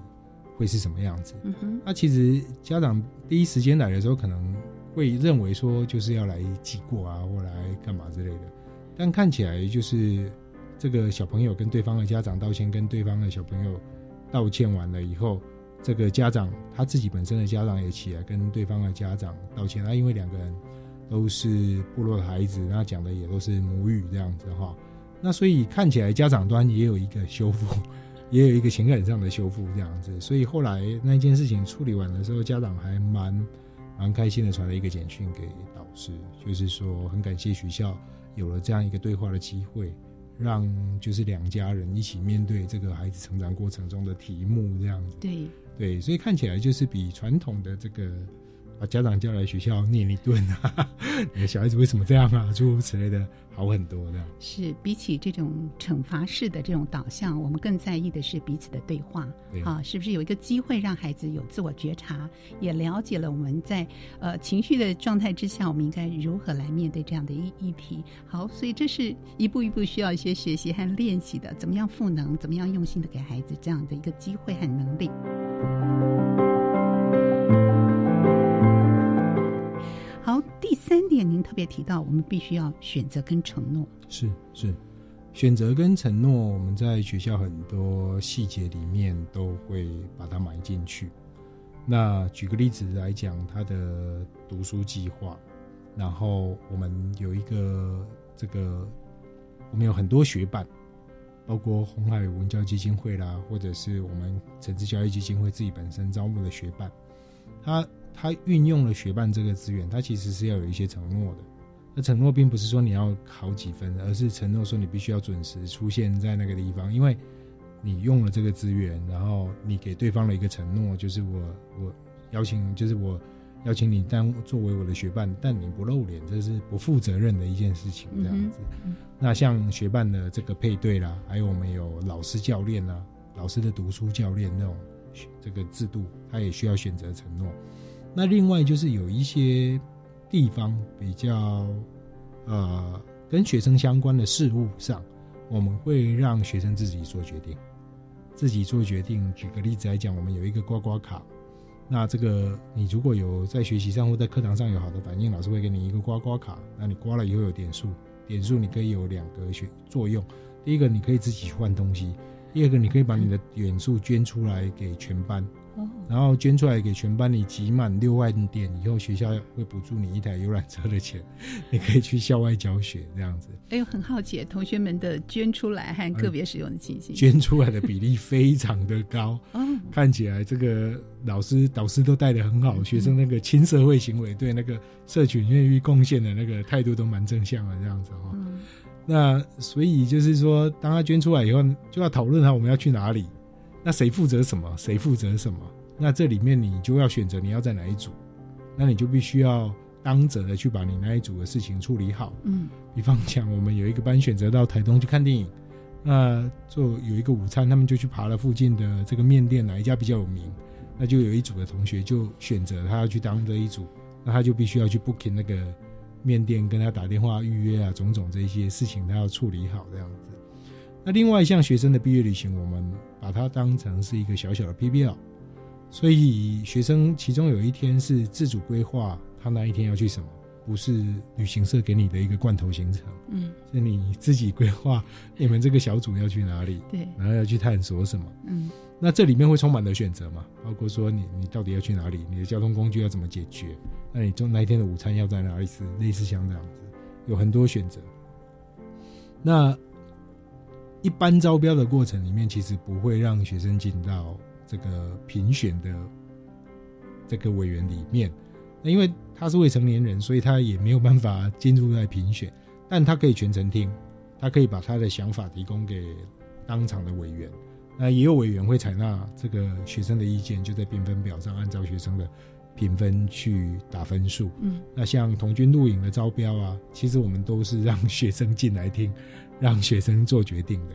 [SPEAKER 3] 会是什么样子。
[SPEAKER 2] 嗯哼，
[SPEAKER 3] 那其实家长第一时间来的时候，可能会认为说就是要来记过啊，或来干嘛之类的，但看起来就是这个小朋友跟对方的家长道歉，跟对方的小朋友道歉完了以后。这个家长他自己本身的家长也起来跟对方的家长道歉，那因为两个人都是部落的孩子，那讲的也都是母语这样子哈，那所以看起来家长端也有一个修复，也有一个情感上的修复这样子，所以后来那件事情处理完的时候，家长还蛮蛮开心的传了一个简讯给导师，就是说很感谢学校有了这样一个对话的机会，让就是两家人一起面对这个孩子成长过程中的题目这样子。
[SPEAKER 2] 对。
[SPEAKER 3] 对，所以看起来就是比传统的这个把家长叫来学校念一顿啊，你 的小孩子为什么这样啊，诸如此类的好很多的。
[SPEAKER 2] 是比起这种惩罚式的这种导向，我们更在意的是彼此的对话啊，是不是有一个机会让孩子有自我觉察，也了解了我们在呃情绪的状态之下，我们应该如何来面对这样的议议题。好，所以这是一步一步需要一些学习和练习的，怎么样赋能，怎么样用心的给孩子这样的一个机会和能力。三点，您特别提到，我们必须要选择跟承诺。
[SPEAKER 3] 是是，选择跟承诺，我们在学校很多细节里面都会把它埋进去。那举个例子来讲，他的读书计划，然后我们有一个这个，我们有很多学伴。包括红海文教基金会啦，或者是我们城市教育基金会自己本身招募的学伴，他他运用了学伴这个资源，他其实是要有一些承诺的。那承诺并不是说你要考几分，而是承诺说你必须要准时出现在那个地方，因为你用了这个资源，然后你给对方了一个承诺，就是我我邀请，就是我。邀请你当作为我的学伴，但你不露脸，这是不负责任的一件事情。这样子，那像学伴的这个配对啦，还有我们有老师教练啦，老师的读书教练那种这个制度，他也需要选择承诺。那另外就是有一些地方比较呃跟学生相关的事物上，我们会让学生自己做决定，自己做决定。举个例子来讲，我们有一个刮刮卡。那这个，你如果有在学习上或在课堂上有好的反应，老师会给你一个刮刮卡。那你刮了以后有点数，点数你可以有两个学作用。第一个，你可以自己去换东西；第二个，你可以把你的点数捐出来给全班。然后捐出来给全班，你集满六万点以后，学校会补助你一台游览车的钱，你可以去校外教学这样子。
[SPEAKER 2] 哎呦，很好奇同学们的捐出来和个别使用的情形。
[SPEAKER 3] 捐出来的比例非常的高，看起来这个老师导师都带的很好，学生那个亲社会行为对那个社群愿意贡献的那个态度都蛮正向的这样子哈。那所以就是说，当他捐出来以后，就要讨论他我们要去哪里。那谁负责什么？谁负责什么？那这里面你就要选择你要在哪一组，那你就必须要当责的去把你那一组的事情处理好。
[SPEAKER 2] 嗯，
[SPEAKER 3] 比方讲，我们有一个班选择到台东去看电影，那就有一个午餐，他们就去爬了附近的这个面店，哪一家比较有名？那就有一组的同学就选择他要去当这一组，那他就必须要去 booking 那个面店，跟他打电话预约啊，种种这些事情他要处理好这样子。那另外一项学生的毕业旅行，我们把它当成是一个小小的 PBL，所以学生其中有一天是自主规划他那一天要去什么，不是旅行社给你的一个罐头行程，
[SPEAKER 2] 嗯，
[SPEAKER 3] 是你自己规划你们这个小组要去哪里，
[SPEAKER 2] 对，
[SPEAKER 3] 然后要去探索什么，
[SPEAKER 2] 嗯，
[SPEAKER 3] 那这里面会充满了选择嘛，包括说你你到底要去哪里，你的交通工具要怎么解决，那你中那一天的午餐要在哪里吃，类似像这样子，有很多选择。那一般招标的过程里面，其实不会让学生进到这个评选的这个委员里面，那因为他是未成年人，所以他也没有办法进入在评选，但他可以全程听，他可以把他的想法提供给当场的委员。那也有委员会采纳这个学生的意见，就在评分表上按照学生的评分去打分数。
[SPEAKER 2] 嗯，
[SPEAKER 3] 那像童军录影的招标啊，其实我们都是让学生进来听，让学生做决定的。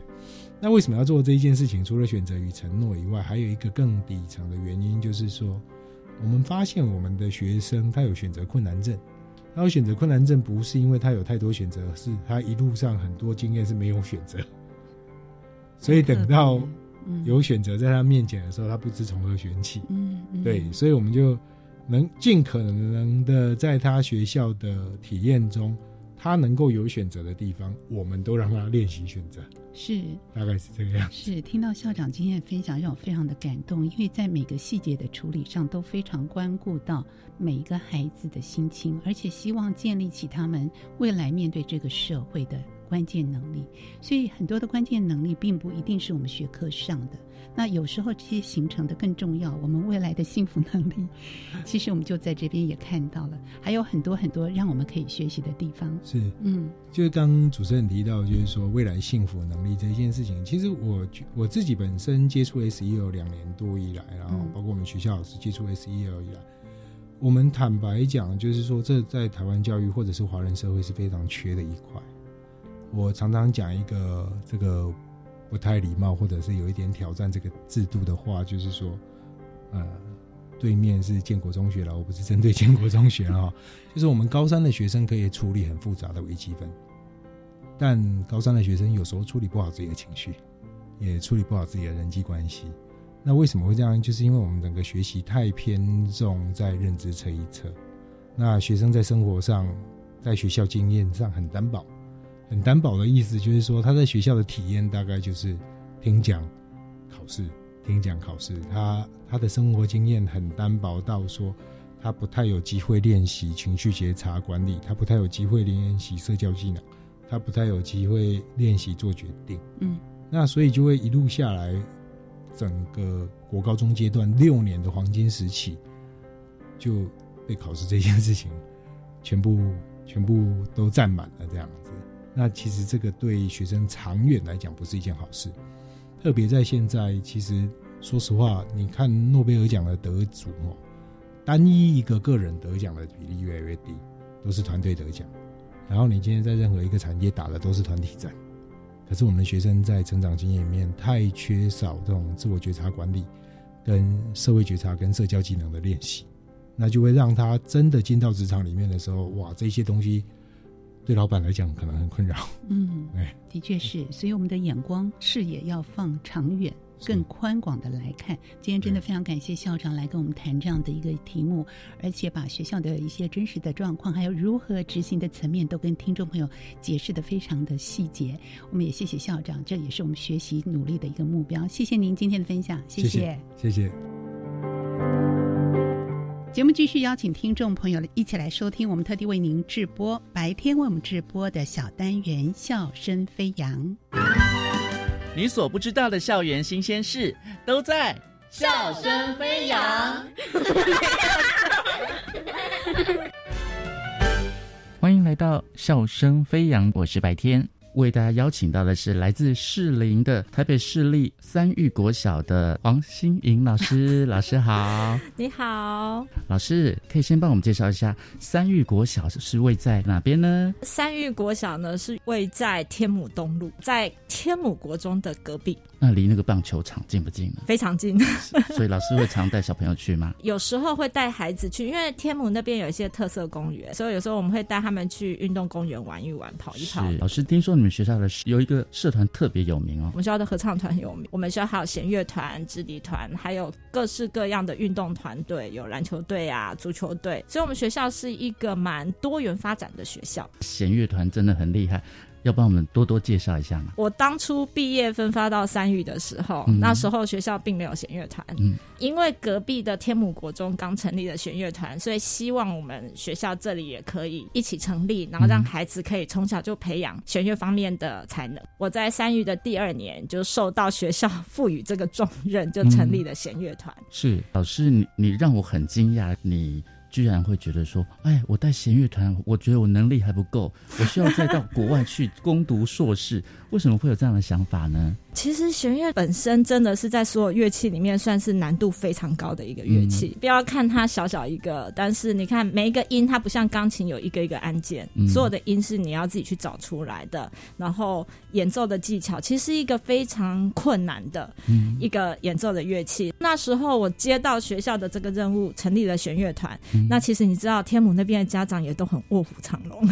[SPEAKER 3] 那为什么要做这一件事情？除了选择与承诺以外，还有一个更底层的原因，就是说，我们发现我们的学生他有选择困难症。他有选择困难症，不是因为他有太多选择，是他一路上很多经验是没有选择，所以等到有选择在他面前的时候，他不知从何选起。
[SPEAKER 2] 嗯，
[SPEAKER 3] 对，所以我们就能尽可能的在他学校的体验中，他能够有选择的地方，我们都让他练习选择。
[SPEAKER 2] 是，
[SPEAKER 3] 大概是这个样子。
[SPEAKER 2] 是，听到校长今天的分享，让我非常的感动，因为在每个细节的处理上都非常关顾到每一个孩子的心情，而且希望建立起他们未来面对这个社会的关键能力。所以很多的关键能力并不一定是我们学科上的，那有时候这些形成的更重要，我们未来的幸福能力，其实我们就在这边也看到了，还有很多很多让我们可以学习的地方。
[SPEAKER 3] 是，
[SPEAKER 2] 嗯，
[SPEAKER 3] 就是刚主持人提到，就是说未来幸福能力这件事情，其实我我自己本身接触 SEL 两年多以来，然后包括我们学校老师接触 SEL 以来，我们坦白讲，就是说这在台湾教育或者是华人社会是非常缺的一块。我常常讲一个这个不太礼貌或者是有一点挑战这个制度的话，就是说，呃，对面是建国中学了，我不是针对建国中学啊，就是我们高三的学生可以处理很复杂的微积分，但高三的学生有时候处理不好自己的情绪，也处理不好自己的人际关系。那为什么会这样？就是因为我们整个学习太偏重在认知这一侧，那学生在生活上，在学校经验上很单薄。很单薄的意思就是说，他在学校的体验大概就是听讲、考试、听讲、考试。他他的生活经验很单薄到说，他不太有机会练习情绪觉察管理，他不太有机会练习社交技能，他不太有机会练习做决定。
[SPEAKER 2] 嗯，
[SPEAKER 3] 那所以就会一路下来，整个国高中阶段六年的黄金时期，就被考试这件事情全部全部都占满了这样子。那其实这个对学生长远来讲不是一件好事，特别在现在，其实说实话，你看诺贝尔奖的得主哦，单一一个个人得奖的比例越来越低，都是团队得奖。然后你今天在任何一个产业打的都是团体战，可是我们的学生在成长经验里面太缺少这种自我觉察管理、跟社会觉察、跟社交技能的练习，那就会让他真的进到职场里面的时候，哇，这些东西。对老板来讲可能很困扰，
[SPEAKER 2] 嗯，
[SPEAKER 3] 哎，
[SPEAKER 2] 的确是，所以我们的眼光视野要放长远、更宽广的来看。今天真的非常感谢校长来跟我们谈这样的一个题目，而且把学校的一些真实的状况，还有如何执行的层面，都跟听众朋友解释的非常的细节。我们也谢谢校长，这也是我们学习努力的一个目标。谢谢您今天的分享，谢
[SPEAKER 3] 谢，谢谢。
[SPEAKER 2] 节目继续邀请听众朋友一起来收听我们特地为您直播白天为我们直播的小单元《笑声飞扬》。
[SPEAKER 6] 你所不知道的校园新鲜事都在《
[SPEAKER 5] 笑声飞扬》。
[SPEAKER 6] 欢迎来到《笑声飞扬》，我是白天。为大家邀请到的是来自士林的台北市立三育国小的黄心莹老师，老师好，
[SPEAKER 7] 你好，
[SPEAKER 6] 老师可以先帮我们介绍一下三育国小是位在哪边呢？
[SPEAKER 7] 三育国小呢是位在天母东路，在天母国中的隔壁。
[SPEAKER 6] 那离那个棒球场近不近呢？
[SPEAKER 7] 非常近，
[SPEAKER 6] 所以老师会常带小朋友去吗？
[SPEAKER 7] 有时候会带孩子去，因为天母那边有一些特色公园，所以有时候我们会带他们去运动公园玩一玩、跑一跑。
[SPEAKER 6] 老师听说你们。们学校的有一个社团特别有名哦
[SPEAKER 7] 我。们学校的合唱团很有名，我们学校还有弦乐团、直笛团，还有各式各样的运动团队，有篮球队啊、足球队，所以我们学校是一个蛮多元发展的学校。
[SPEAKER 6] 弦乐团真的很厉害，要帮我们多多介绍一下吗？
[SPEAKER 7] 我当初毕业分发到三育的时候，
[SPEAKER 6] 嗯
[SPEAKER 7] 那时候学校并没有弦乐团，
[SPEAKER 6] 嗯
[SPEAKER 7] 因为隔壁的天母国中刚成立了弦乐团，所以希望我们学校这里也可以一起成立，然后让孩子可以从小就培养弦乐方面的才能。我在三育的第二年就受到学校赋予这个重任，就成立了弦乐团。
[SPEAKER 6] 是老师，你你让我很惊讶，你居然会觉得说，哎，我带弦乐团，我觉得我能力还不够，我需要再到国外去攻读硕士，为什么会有这样的想法呢？
[SPEAKER 7] 其实弦乐本身真的是在所有乐器里面算是难度非常高的一个乐器。不要看它小小一个，但是你看每一个音，它不像钢琴有一个一个按键，
[SPEAKER 8] 嗯
[SPEAKER 7] 所有的音是你要自己去找出来的。然后演奏的技巧其实是一个非常困难的
[SPEAKER 8] 嗯
[SPEAKER 7] 一个演奏的乐器。那时候我接到学校的这个任务，成立了弦乐团。
[SPEAKER 8] 嗯
[SPEAKER 7] 那其实你知道，天母那边的家长也都很卧虎藏龙。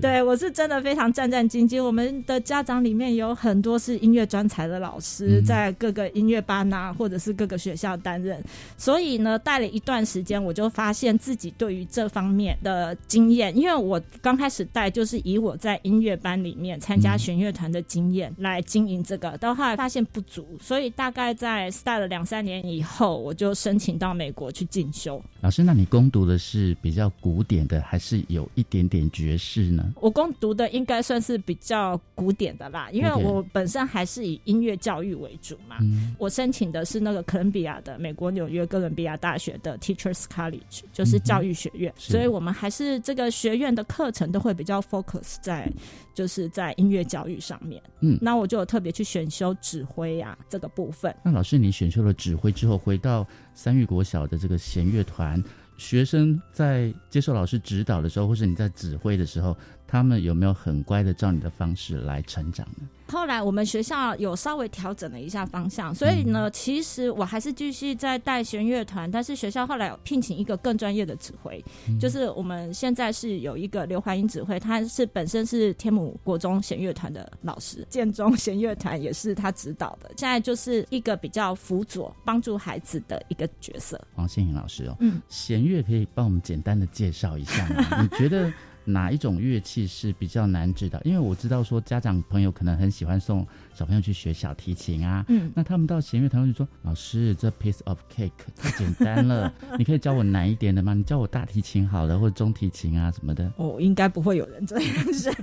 [SPEAKER 7] 对我是真的非常战战兢兢。我们的家长里面有很多是音乐专才的老师，
[SPEAKER 8] 嗯
[SPEAKER 7] 在各个音乐班啊，或者是各个学校担任。所以呢，带了一段时间，我就发现自己对于这方面的经验，因为我刚开始带就是以我在音乐班里面参加弦乐团的经验来经营这个，到后来发现不足，所以大概在带了两三年以后，我就申请到美国去进修。
[SPEAKER 6] 老师，那你攻读的是比较古典的，还是有一点点爵士呢？
[SPEAKER 7] 我攻读的应该算是比较古典的啦，因为我本身还是以音乐教育为主嘛。
[SPEAKER 6] 嗯
[SPEAKER 7] 我申请的是那个哥伦比亚的美国纽约哥伦比亚大学的 Teachers College，就是教育学院，
[SPEAKER 8] 是
[SPEAKER 7] 所以我们还是这个学院的课程都会比较 focus 在就是在音乐教育上面。
[SPEAKER 6] 嗯
[SPEAKER 7] 那我就有特别去选修指挥啊这个部分。
[SPEAKER 6] 那老师，你选修了指挥之后，回到三育国小的这个弦乐团，学生在接受老师指导的时候，或是你在指挥的时候，他们有没有很乖的照你的方式来成长呢？
[SPEAKER 7] 后来我们学校有稍微调整了一下方向，所以呢，其实我还是继续在带弦乐团，但是学校后来有聘请一个更专业的指挥，
[SPEAKER 8] 嗯
[SPEAKER 7] 就是我们现在是有一个刘怀英指挥，他是本身是天母国中弦乐团的老师，建中弦乐团也是他指导的，现在就是一个比较辅佐帮助孩子的一个角色。
[SPEAKER 6] 黄信颖老师哦，
[SPEAKER 7] 嗯，
[SPEAKER 6] 弦乐可以帮我们简单的介绍一下吗？你觉得哪一种乐器是比较难指的？因为我知道说家长朋友可能很喜欢送小朋友去学小提琴啊，
[SPEAKER 7] 嗯
[SPEAKER 6] 那他们到弦乐团就说：“老师，这 piece of cake 太简单了，你可以教我难一点的吗？你教我大提琴好了，或者中提琴啊什么的。”
[SPEAKER 7] 哦，应该不会有人这样想。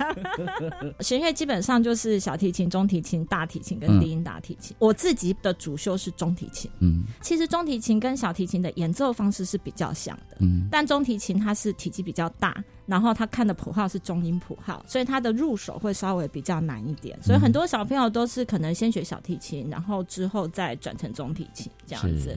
[SPEAKER 7] 弦乐基本上就是小提琴、中提琴、大提琴跟低音大提琴。我自己的主修是中提琴。
[SPEAKER 6] 嗯
[SPEAKER 7] 其实中提琴跟小提琴的演奏方式是比较像的，
[SPEAKER 6] 嗯
[SPEAKER 7] 但中提琴它是体积比较大，然后它看的谱号是中音谱号，所以它的入手会稍微比较难一点。所以很多小朋友都是可能先学小提琴，然后之后再转成中提琴这样子。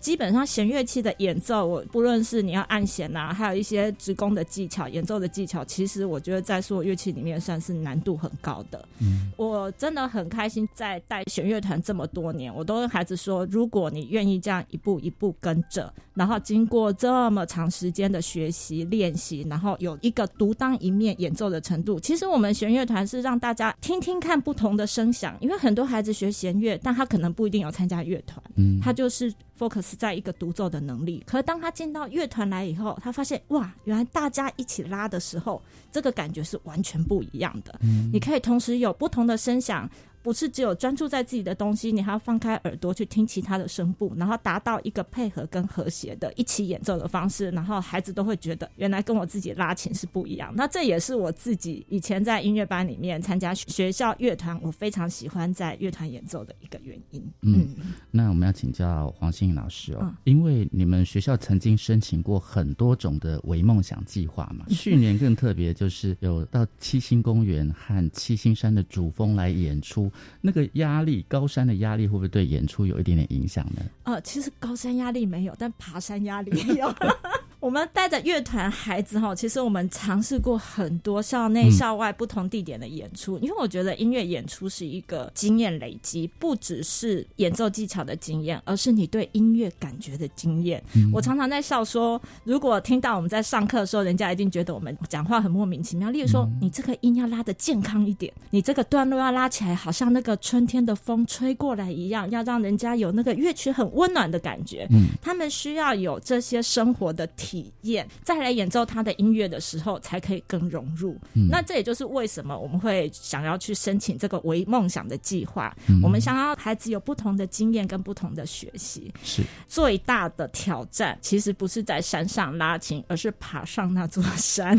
[SPEAKER 7] 基本上弦乐器的演奏，我不论是你要按弦啊，还有一些职工的技巧、演奏的技巧，其实我觉得在所有乐器里面算是难度很高的。
[SPEAKER 6] 嗯，
[SPEAKER 7] 我真的很开心，在带弦乐团这么多年，我都跟孩子说，如果你愿意这样一步一步跟着，然后经过这么长时间的学习练习，然后有一个独当一面演奏的程度，其实我们弦乐团是让大家听听看不同的声响，因为很多孩子学弦乐，但他可能不一定有参加乐团，
[SPEAKER 6] 嗯
[SPEAKER 7] 他就是 focus 在一个独奏的能力。可是当他进到乐团来以后，他发现哇，原来大家一起拉的时候，这个感觉是完全不一样的。
[SPEAKER 8] 嗯
[SPEAKER 7] 你可以同时有不同的声响。不是只有专注在自己的东西，你还要放开耳朵去听其他的声部，然后达到一个配合跟和谐的一起演奏的方式，然后孩子都会觉得原来跟我自己拉琴是不一样。那这也是我自己以前在音乐班里面参加学校乐团，我非常喜欢在乐团演奏的一个原因。
[SPEAKER 6] 嗯，那我们要请教黄欣颖老师哦，
[SPEAKER 7] 嗯
[SPEAKER 6] 因为你们学校曾经申请过很多种的为梦想计划嘛，去年更特别，就是有到七星公园和七星山的主峰来演出，那个压力，高山的压力会不会对演出有一点点影响呢？
[SPEAKER 7] 呃，其实高山压力没有，但爬山压力有。我们带着乐团孩子哈，其实我们尝试过很多校内、校外不同地点的演出，因为我觉得音乐演出是一个经验累积，不只是演奏技巧的经验，而是你对音乐感觉的经验。我常常在笑说，如果听到我们在上课的时候，人家一定觉得我们讲话很莫名其妙。例如说，你这个音要拉的健康一点，你这个段落要拉起来，好像那个春天的风吹过来一样，要让人家有那个乐曲很温暖的感觉。嗯，他们需要有这些生活的。体验再来演奏他的音乐的时候，才可以更融入。那这也就是为什么我们会想要去申请这个为梦想的计划。我们想要孩子有不同的经验跟不同的学习。
[SPEAKER 6] 是
[SPEAKER 7] 最大的挑战，其实不是在山上拉琴，而是爬上那座山。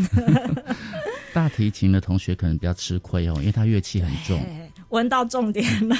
[SPEAKER 6] 大提琴的同学可能比较吃亏哦，因为他乐器很重。
[SPEAKER 7] 闻到重点了。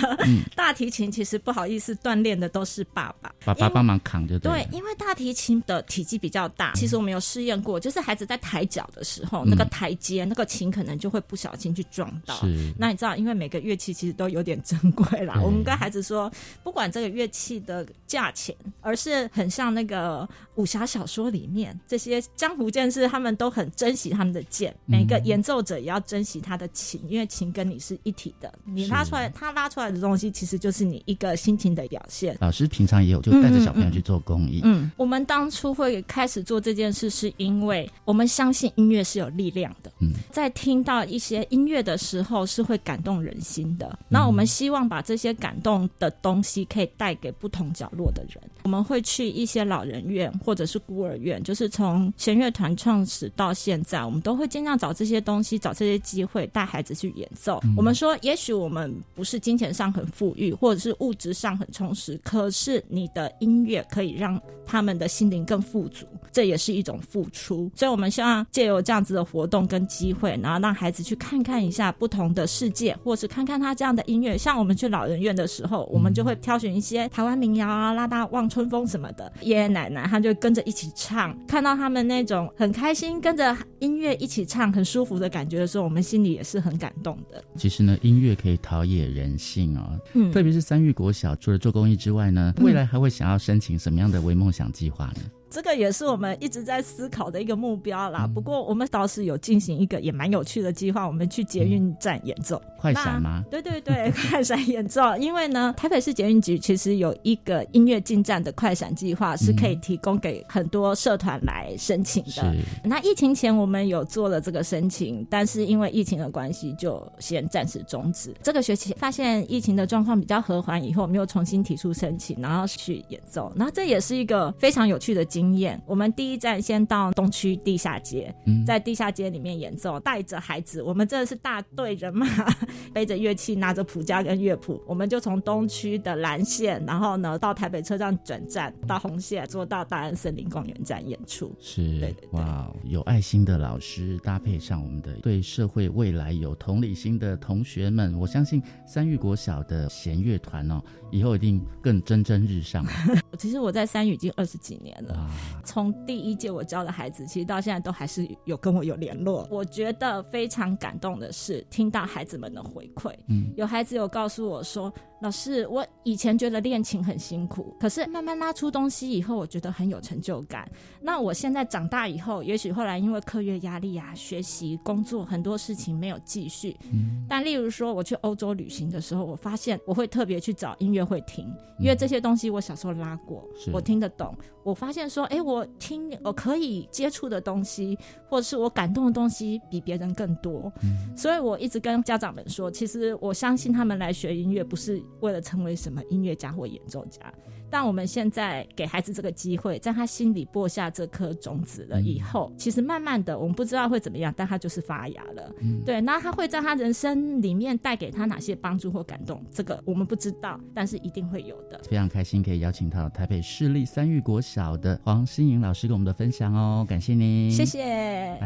[SPEAKER 7] 大提琴其实不好意思，锻炼的都是爸爸，
[SPEAKER 6] 爸爸帮忙扛就
[SPEAKER 7] 对。因为大提琴的体积比较大，其实我们有试验过，就是孩子在抬脚的时候，那个台阶那个琴可能就会不小心去撞到。那你知道，因为每个乐器其实都有点珍贵啦。我们跟孩子说，不管这个乐器的价钱，而是很像那个武侠小说里面这些江湖剑士，他们都很珍惜他们的剑。每个演奏者也要珍惜他的琴，因为琴跟你是一体的。你拉出来，他拉出来的东西其实就是你一个心情的表现。
[SPEAKER 6] 老师平常也有就带着小朋友去做公益。
[SPEAKER 7] 嗯，我们当初会开始做这件事，是因为我们相信音乐是有力量的。嗯，在听到一些音乐的时候，是会感动人心的。那我们希望把这些感动的东西，可以带给不同角落的人。我们会去一些老人院或者是孤儿院，就是从弦乐团创始到现在，我们都会尽量找这些东西，找这些机会带孩子去演奏。我们说，也许我。我们不是金钱上很富裕，或者是物质上很充实，可是你的音乐可以让他们的心灵更富足，这也是一种付出。所以，我们希望借由这样子的活动跟机会，然后让孩子去看看一下不同的世界，或是看看他这样的音乐。像我们去老人院的时候，我们就会挑选一些台湾民谣啊，拉大望春风什么的，爷爷奶奶他就跟着一起唱，看到他们那种很开心跟着音乐一起唱，很舒服的感觉的时候，我们心里也是很感动的。
[SPEAKER 6] 其实呢，音乐可以。陶冶人性哦，嗯，特别是三育国小，除了做公益之外呢，未来还会想要申请什么样的微梦想计划呢？
[SPEAKER 7] 这个也是我们一直在思考的一个目标啦。不过我们倒是有进行一个也蛮有趣的计划，我们去捷运站演奏
[SPEAKER 6] 快闪吗？
[SPEAKER 7] 对对对，快闪演奏。因为呢，台北市捷运局其实有一个音乐进站的快闪计划，是可以提供给很多社团来申请的。那疫情前我们有做了这个申请，但是因为疫情的关系，就先暂时终止。这个学期发现疫情的状况比较和缓以后，我们又重新提出申请，然后去演奏。那这也是一个非常有趣的经验，我们第一站先到东区地下街，在地下街里面演奏，带着孩子，我们真的是大队人马，背着乐器，拿着谱架跟乐谱，我们就从东区的蓝线，然后呢到台北车站转站，到红线，坐到大安森林公园站演出。
[SPEAKER 6] 是，哇，有爱心的老师搭配上我们的对社会未来有同理心的同学们，我相信三育国小的弦乐团哦。以后一定更蒸蒸日上。
[SPEAKER 7] 其实我在三语已经二十几年了，从第一届我教的孩子，其实到现在都还是有跟我有联络。我觉得非常感动的是听到孩子们的回馈，嗯，有孩子有告诉我说。老师，我以前觉得练琴很辛苦，可是慢慢拉出东西以后，我觉得很有成就感。那我现在长大以后，也许后来因为课业压力啊、学习、工作很多事情没有继续。嗯。但例如说，我去欧洲旅行的时候，我发现我会特别去找音乐会听，因为这些东西我小时候拉过，我听得懂。我发现说，哎，我听我可以接触的东西，或者是我感动的东西，比别人更多。嗯。所以我一直跟家长们说，其实我相信他们来学音乐不是。为了成为什么音乐家或演奏家，但我们现在给孩子这个机会，在他心里播下这颗种子了以后，其实慢慢的，我们不知道会怎么样，但他就是发芽了。对，那他会在他人生里面带给他哪些帮助或感动？这个我们不知道，但是一定会有的。
[SPEAKER 6] 非常开心可以邀请到台北市立三育国小的黄心颖老师跟我们的分享哦，感谢您，
[SPEAKER 7] 谢谢，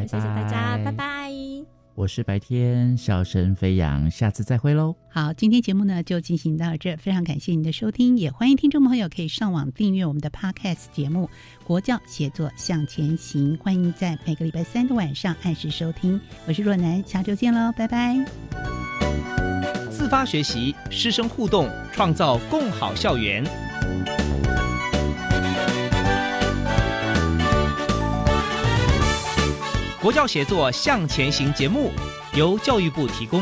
[SPEAKER 7] 谢谢大家，拜拜。
[SPEAKER 6] 我是白天笑声飞扬，下次再会喽。
[SPEAKER 2] 好，今天节目呢就进行到这，非常感谢您的收听，也欢迎听众朋友可以上网订阅我们的 Podcast 节目《国教写作向前行》，欢迎在每个礼拜三的晚上按时收听。我是若楠，下周见喽，拜拜。
[SPEAKER 1] 自发学习，师生互动，创造共好校园。国教协作向前行节目由教育部提供。